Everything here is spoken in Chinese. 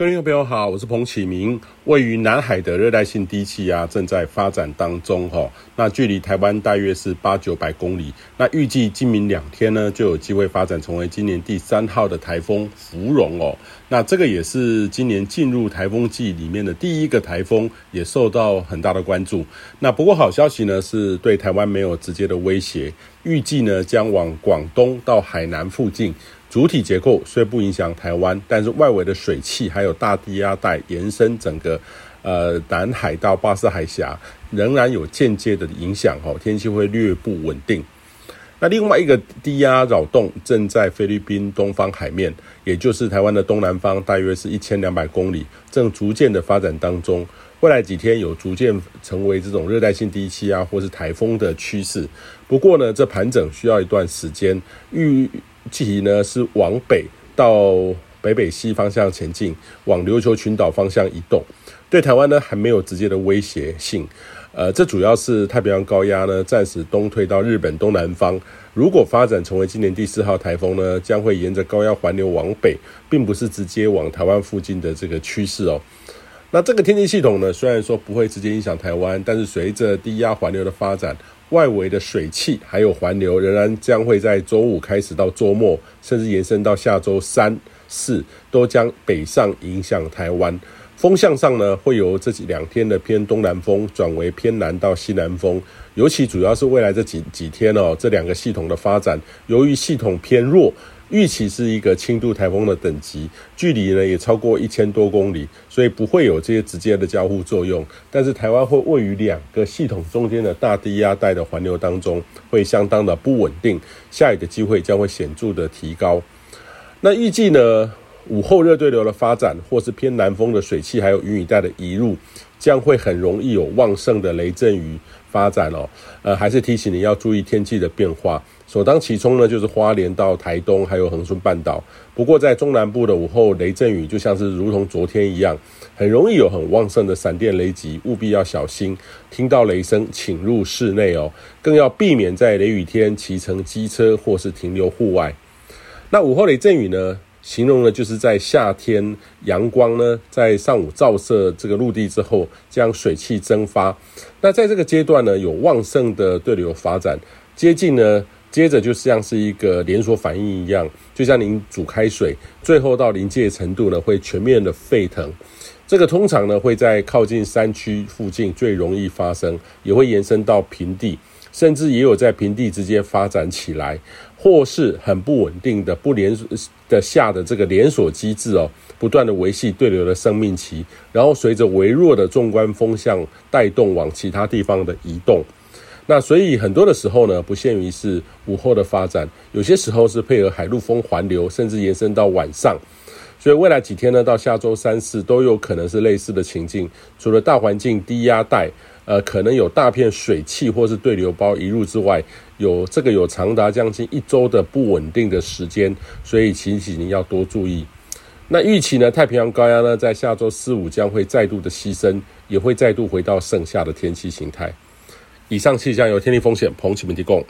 各位听众朋友好，我是彭启明。位于南海的热带性低气压正在发展当中，哈，那距离台湾大约是八九百公里。那预计今明两天呢，就有机会发展成为今年第三号的台风芙蓉哦。那这个也是今年进入台风季里面的第一个台风，也受到很大的关注。那不过好消息呢，是对台湾没有直接的威胁，预计呢将往广东到海南附近。主体结构虽不影响台湾，但是外围的水汽还有大低压带延伸整个呃南海到巴士海峡，仍然有间接的影响哦，天气会略不稳定。那另外一个低压扰动正在菲律宾东方海面，也就是台湾的东南方，大约是一千两百公里，正逐渐的发展当中。未来几天有逐渐成为这种热带性低气压或是台风的趋势。不过呢，这盘整需要一段时间。预计呢是往北到北北西方向前进，往琉球群岛方向移动，对台湾呢还没有直接的威胁性。呃，这主要是太平洋高压呢暂时东退到日本东南方，如果发展成为今年第四号台风呢，将会沿着高压环流往北，并不是直接往台湾附近的这个趋势哦。那这个天气系统呢，虽然说不会直接影响台湾，但是随着低压环流的发展。外围的水汽还有环流，仍然将会在周五开始到周末，甚至延伸到下周三四，都将北上影响台湾。风向上呢，会由这几两天的偏东南风转为偏南到西南风，尤其主要是未来这几几天哦，这两个系统的发展，由于系统偏弱。预期是一个轻度台风的等级，距离呢也超过一千多公里，所以不会有这些直接的交互作用。但是台湾会位于两个系统中间的大低压带的环流当中，会相当的不稳定，下雨的机会将会显著的提高。那预计呢，午后热对流的发展，或是偏南风的水汽，还有云雨带的移入，将会很容易有旺盛的雷阵雨发展哦。呃，还是提醒你要注意天气的变化。首当其冲呢，就是花莲到台东，还有恒春半岛。不过，在中南部的午后雷阵雨，就像是如同昨天一样，很容易有很旺盛的闪电雷击，务必要小心。听到雷声，请入室内哦，更要避免在雷雨天骑乘机车或是停留户外。那午后雷阵雨呢，形容呢就是在夏天阳光呢在上午照射这个陆地之后，将水汽蒸发。那在这个阶段呢，有旺盛的对流发展，接近呢。接着就像是一个连锁反应一样，就像您煮开水，最后到临界程度呢，会全面的沸腾。这个通常呢会在靠近山区附近最容易发生，也会延伸到平地，甚至也有在平地直接发展起来，或是很不稳定的不连的下的这个连锁机制哦，不断的维系对流的生命期，然后随着微弱的纵观风向带动往其他地方的移动。那所以很多的时候呢，不限于是午后的发展，有些时候是配合海陆风环流，甚至延伸到晚上。所以未来几天呢，到下周三四都有可能是类似的情境。除了大环境低压带，呃，可能有大片水汽或是对流包移入之外，有这个有长达将近一周的不稳定的时间，所以请请您要多注意。那预期呢，太平洋高压呢，在下周四五将会再度的牺牲，也会再度回到盛夏的天气形态。以上气象由天气风险彭启明提供。